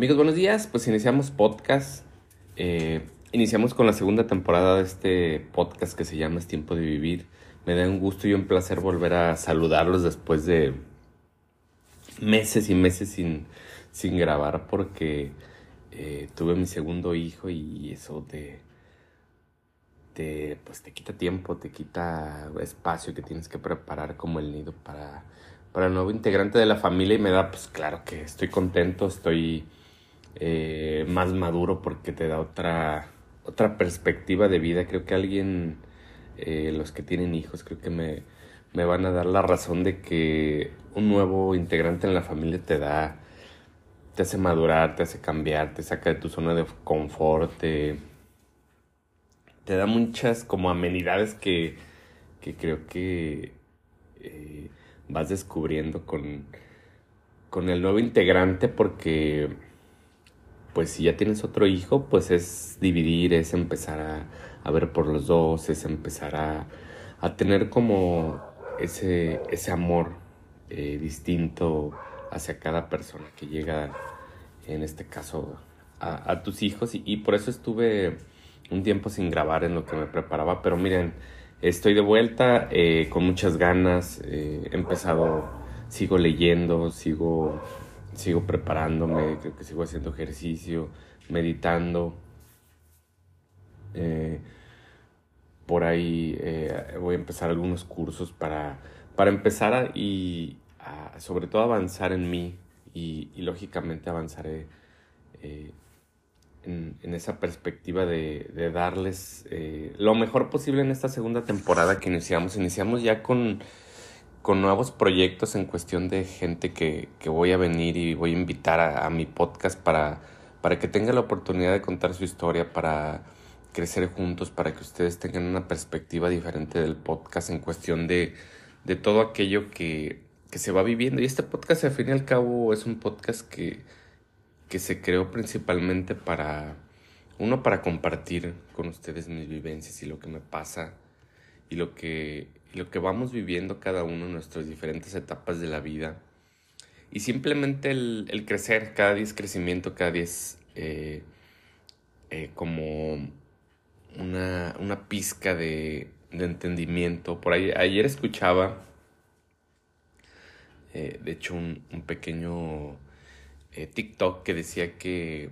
Amigos, buenos días. Pues iniciamos podcast. Eh, iniciamos con la segunda temporada de este podcast que se llama Es Tiempo de Vivir. Me da un gusto y un placer volver a saludarlos después de meses y meses sin, sin grabar porque eh, tuve mi segundo hijo y eso te, te, pues te quita tiempo, te quita espacio que tienes que preparar como el nido para, para el nuevo integrante de la familia y me da pues claro que estoy contento, estoy eh, más maduro porque te da otra, otra perspectiva de vida. Creo que alguien, eh, los que tienen hijos, creo que me, me van a dar la razón de que un nuevo integrante en la familia te da, te hace madurar, te hace cambiar, te saca de tu zona de confort, te, da muchas como amenidades que, que creo que eh, vas descubriendo con, con el nuevo integrante porque pues si ya tienes otro hijo, pues es dividir, es empezar a, ver por los dos, es empezar a, tener como ese, ese amor eh, distinto hacia cada persona que llega, en este caso, a, tus hijos. Y, por eso estuve un tiempo sin grabar en lo que me preparaba, pero miren, estoy de vuelta eh, con muchas ganas, eh, he empezado, sigo leyendo, sigo sigo preparándome, creo que sigo haciendo ejercicio, meditando. Eh, por ahí eh, voy a empezar algunos cursos para, para empezar a, y sobre todo avanzar en mí y, lógicamente avanzaré eh, en, en, esa perspectiva de, de darles lo mejor posible en esta segunda temporada que iniciamos. Iniciamos ya con con nuevos proyectos en cuestión de gente que, voy a venir y voy a invitar a, mi podcast para, para que tenga la oportunidad de contar su historia, para crecer juntos, para que ustedes tengan una perspectiva diferente del podcast en cuestión de, de todo aquello que, que, se va viviendo. Y este podcast, al fin y al cabo, es un podcast que, que se creó principalmente para, uno, para compartir con ustedes mis vivencias y lo que me pasa y lo que lo que vamos viviendo cada uno en nuestras diferentes etapas de la vida. Y simplemente el, crecer, cada día es crecimiento, cada día es eh, eh, como una, una pizca de, entendimiento. Por ahí, ayer escuchaba, eh, de hecho, un, pequeño TikTok que decía que,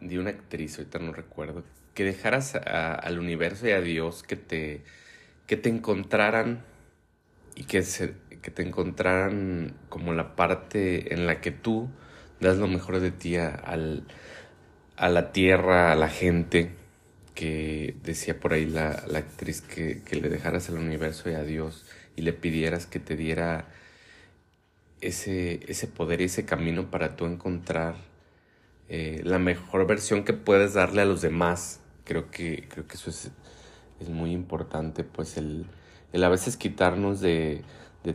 de una actriz, ahorita no recuerdo, que dejaras al universo y a Dios que te que te encontraran y que, se, que te encontraran como la parte en la que tú das lo mejor de ti a, al, a la tierra, a la gente, que decía por ahí la, la actriz que, que, le dejaras al universo y a Dios y le pidieras que te diera ese, ese poder y ese camino para tú encontrar eh, la mejor versión que puedes darle a los demás. Creo que, creo que eso es es muy importante pues el, a veces quitarnos de,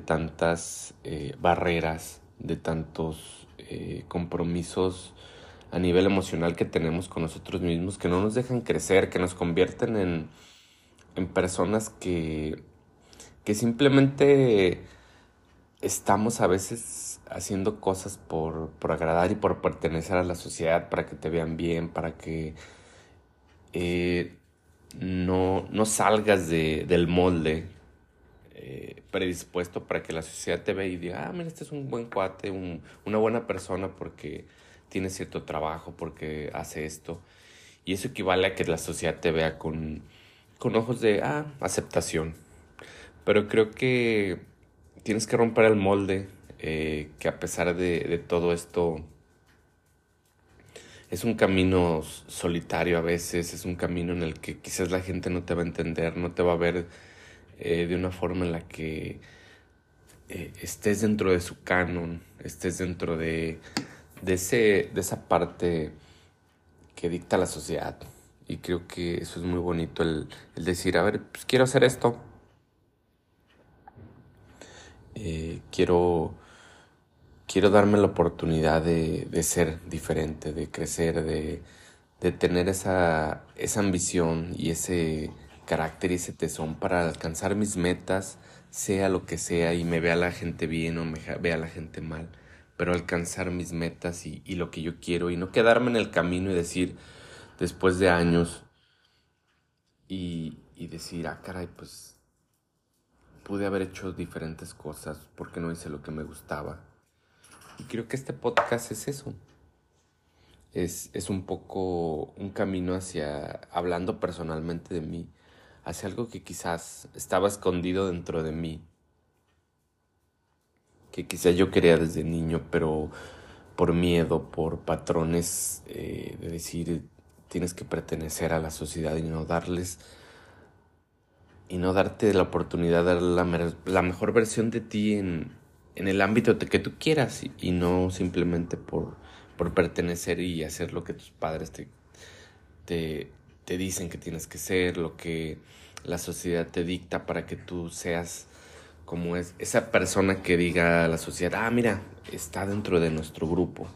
tantas eh, barreras, de tantos eh, compromisos a nivel emocional que tenemos con nosotros mismos, que no nos dejan crecer, que nos convierten en, en personas que, que simplemente estamos a veces haciendo cosas por, por, agradar y por pertenecer a la sociedad, para que te vean bien, para que eh, no, no salgas de, del molde eh, predispuesto para que la sociedad te vea y diga, ah, mira, este es un buen cuate, una buena persona porque tiene cierto trabajo, porque hace esto. Y eso equivale a que la sociedad te vea con, con ojos de, ah, aceptación. Pero creo que tienes que romper el molde, eh, que a pesar de, de todo esto es un camino solitario a veces, es un camino en el que quizás la gente no te va a entender, no te va a ver eh, de una forma en la que eh, estés dentro de su canon, estés dentro de, de, ese, de esa parte que dicta la sociedad. Y creo que eso es muy bonito, el, decir, a ver, pues quiero hacer esto. Eh, quiero quiero darme la oportunidad de, ser diferente, de crecer, de, tener esa, esa ambición y ese carácter y ese tesón para alcanzar mis metas, sea lo que sea, y me vea la gente bien o me vea la gente mal, pero alcanzar mis metas y, y lo que yo quiero y no quedarme en el camino y decir, después de años, y, y decir, ah, caray, pues pude haber hecho diferentes cosas porque no hice lo que me gustaba. Creo que este podcast es eso. Es, es un poco un camino hacia, hablando personalmente de mí, hacia algo que quizás estaba escondido dentro de mí, que quizás yo quería desde niño, pero por miedo, por patrones eh, de decir tienes que pertenecer a la sociedad y no darles y no darte la oportunidad de dar la, la mejor versión de ti en, en el ámbito que tú quieras y, no simplemente por, por, pertenecer y hacer lo que tus padres te, te, te, dicen que tienes que ser, lo que la sociedad te dicta para que tú seas como es esa persona que diga a la sociedad, ah, mira, está dentro de nuestro grupo.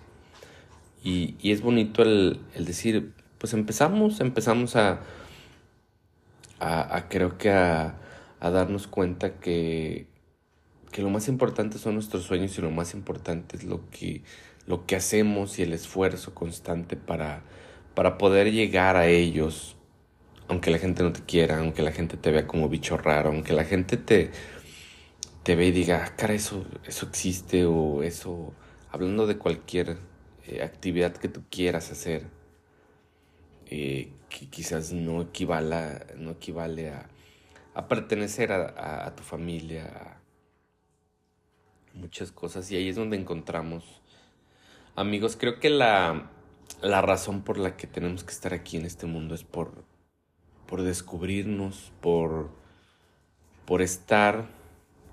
Y, y es bonito el, el decir, pues empezamos, empezamos a a, creo que a, a, darnos cuenta que, que lo más importante son nuestros sueños y lo más importante es lo que, lo que hacemos y el esfuerzo constante para, para poder llegar a ellos, aunque la gente no te quiera, aunque la gente te vea como bicho raro, aunque la gente te, te ve y diga, ah, cara, eso, eso existe o eso, hablando de cualquier eh, actividad que tú quieras hacer eh, que quizás no, equivala, no equivale a, pertenecer a, a, tu familia, muchas cosas. Y ahí es donde encontramos, amigos, creo que la, la razón por la que tenemos que estar aquí en este mundo es por, por descubrirnos, por, por estar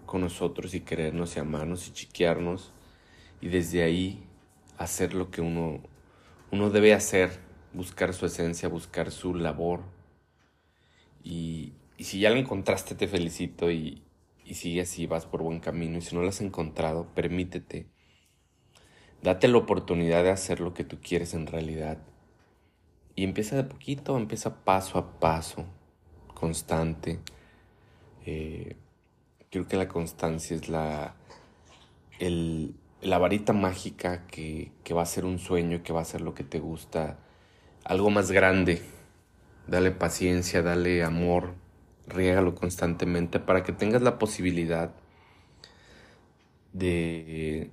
con nosotros y querernos y amarnos y chiquearnos y desde ahí hacer lo que uno, uno debe hacer buscar su esencia, buscar su labor. Y, si ya la encontraste, te felicito y, y sigue así, vas por buen camino. Y si no la has encontrado, permítete. Date la oportunidad de hacer lo que tú quieres en realidad. Y empieza de poquito, empieza paso a paso, constante. Eh, creo que la constancia es la, la varita mágica que, que va a ser un sueño, que va a ser lo que te gusta algo más grande. Dale paciencia, dale amor, riégalo constantemente para que tengas la posibilidad de,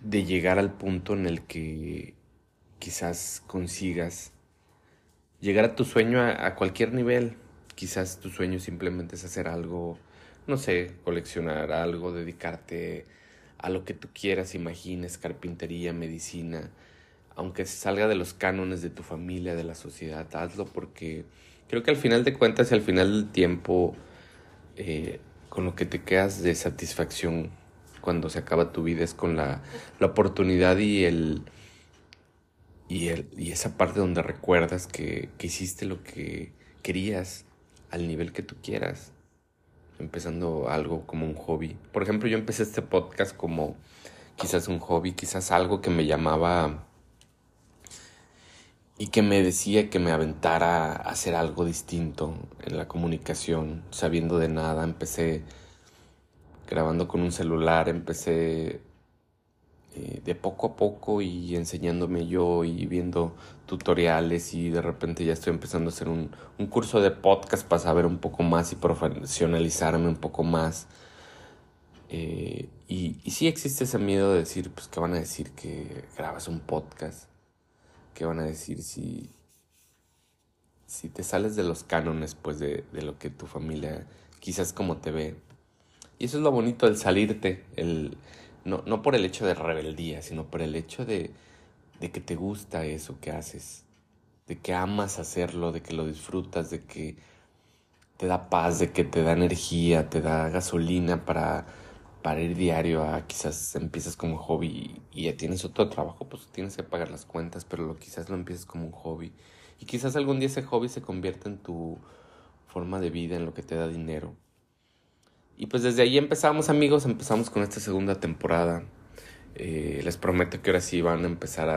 de llegar al punto en el que quizás consigas llegar a tu sueño a, a, cualquier nivel. Quizás tu sueño simplemente es hacer algo, no sé, coleccionar algo, dedicarte a lo que tú quieras, imagines, carpintería, medicina, aunque salga de los cánones de tu familia, de la sociedad, hazlo porque creo que al final de cuentas y al final del tiempo, eh, con lo que te quedas de satisfacción cuando se acaba tu vida es con la, la oportunidad y el, y, el, y esa parte donde recuerdas que, que hiciste lo que querías al nivel que tú quieras, empezando algo como un hobby. Por ejemplo, yo empecé este podcast como quizás un hobby, quizás algo que me llamaba y que me decía que me aventara a hacer algo distinto en la comunicación, sabiendo de nada. Empecé grabando con un celular, empecé eh, de poco a poco y enseñándome yo y viendo tutoriales y de repente ya estoy empezando a hacer un, un curso de podcast para saber un poco más y profesionalizarme un poco más. Eh, y, y sí existe ese miedo de decir, pues, ¿qué van a decir que grabas un podcast? ¿Qué van a decir si, si te sales de los cánones pues de, de, lo que tu familia quizás como te ve? Y eso es lo bonito del salirte, el, no, no por el hecho de rebeldía, sino por el hecho de, de que te gusta eso que haces, de que amas hacerlo, de que lo disfrutas, de que te da paz, de que te da energía, te da gasolina para para ir diario a quizás empiezas como hobby y ya tienes otro trabajo, pues tienes que pagar las cuentas, pero lo, quizás lo empieces como un hobby. Y quizás algún día ese hobby se convierta en tu forma de vida, en lo que te da dinero. Y pues desde ahí empezamos amigos, empezamos con esta segunda temporada. Eh, les prometo que ahora sí van a empezar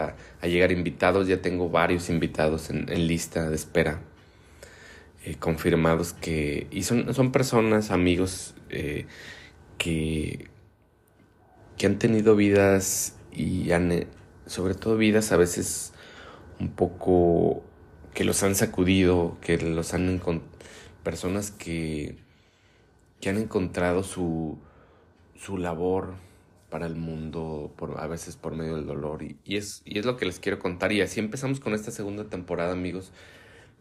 a, llegar invitados. Ya tengo varios invitados en, en lista de espera. Eh, confirmados que... Y son, son personas, amigos, eh, que, que han tenido vidas y han, sobre todo vidas a veces un poco que los han sacudido, que los han personas que, que han encontrado su, su labor para el mundo, por, a veces por medio del dolor. Y, es, y es lo que les quiero contar. Y así empezamos con esta segunda temporada, amigos.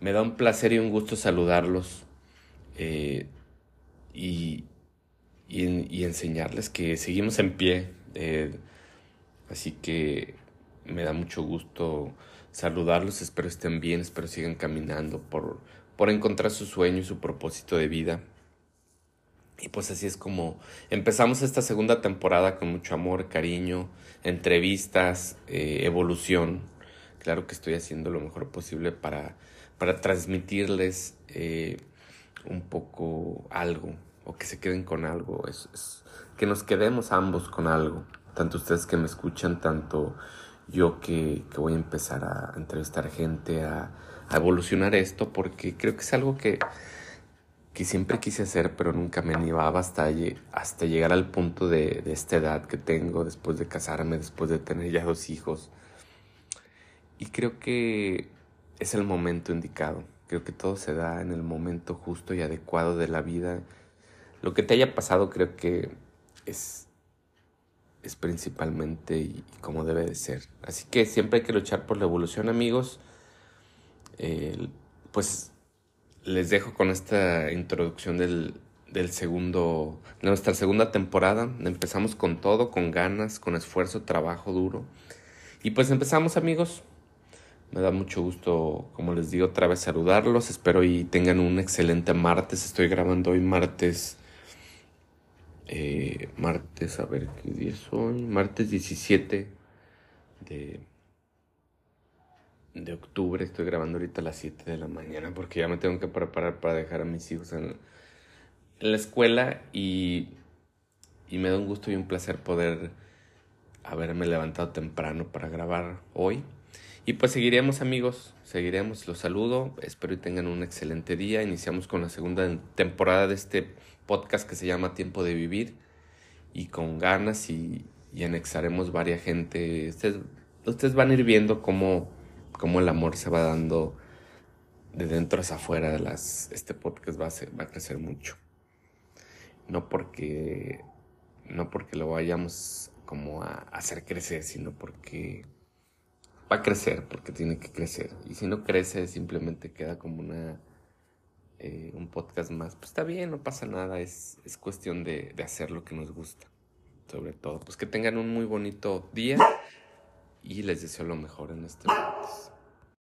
Me da un placer y un gusto saludarlos eh, y, y, enseñarles que seguimos en pie. Eh, así que me da mucho gusto saludarlos. Espero estén bien, espero sigan caminando por, por encontrar su sueño y su propósito de vida. Y pues así es como empezamos esta segunda temporada con mucho amor, cariño, entrevistas, eh, evolución. Claro que estoy haciendo lo mejor posible para, para transmitirles eh, un poco algo o que se queden con algo. Es, que nos quedemos ambos con algo. Tanto ustedes que me escuchan, tanto yo que, que voy a empezar a entrevistar gente, a, a evolucionar esto, porque creo que es algo que que siempre quise hacer, pero nunca me animaba hasta, hasta llegar al punto de, de, esta edad que tengo, después de casarme, después de tener ya dos hijos. Y creo que es el momento indicado. Creo que todo se da en el momento justo y adecuado de la vida. Lo que te haya pasado creo que es, es principalmente y, como debe de ser. Así que siempre hay que luchar por la evolución, amigos. pues les dejo con esta introducción del, segundo, de nuestra segunda temporada. Empezamos con todo, con ganas, con esfuerzo, trabajo duro. Y pues empezamos amigos. Me da mucho gusto, como les digo, otra vez saludarlos. Espero y tengan un excelente martes. Estoy grabando hoy martes. Eh, martes, a ver qué día es hoy. Martes 17 de de octubre. Estoy grabando ahorita a las 7 de la mañana porque ya me tengo que preparar para dejar a mis hijos en, la escuela y, y me da un gusto y un placer poder haberme levantado temprano para grabar hoy. Y pues seguiremos amigos, seguiremos, los saludo, espero y tengan un excelente día. Iniciamos con la segunda temporada de este podcast que se llama Tiempo de Vivir y con ganas y, y anexaremos varias gente. Ustedes, van a ir viendo cómo cómo el amor se va dando de dentro hacia afuera de las, este podcast va a, va a crecer mucho. No porque, no porque lo vayamos como a, hacer crecer, sino porque va a crecer, porque tiene que crecer. Y si no crece, simplemente queda como una, eh, un podcast más. Pues está bien, no pasa nada, es, es cuestión de, de hacer lo que nos gusta. Sobre todo, pues que tengan un muy bonito día y les deseo lo mejor en este momento.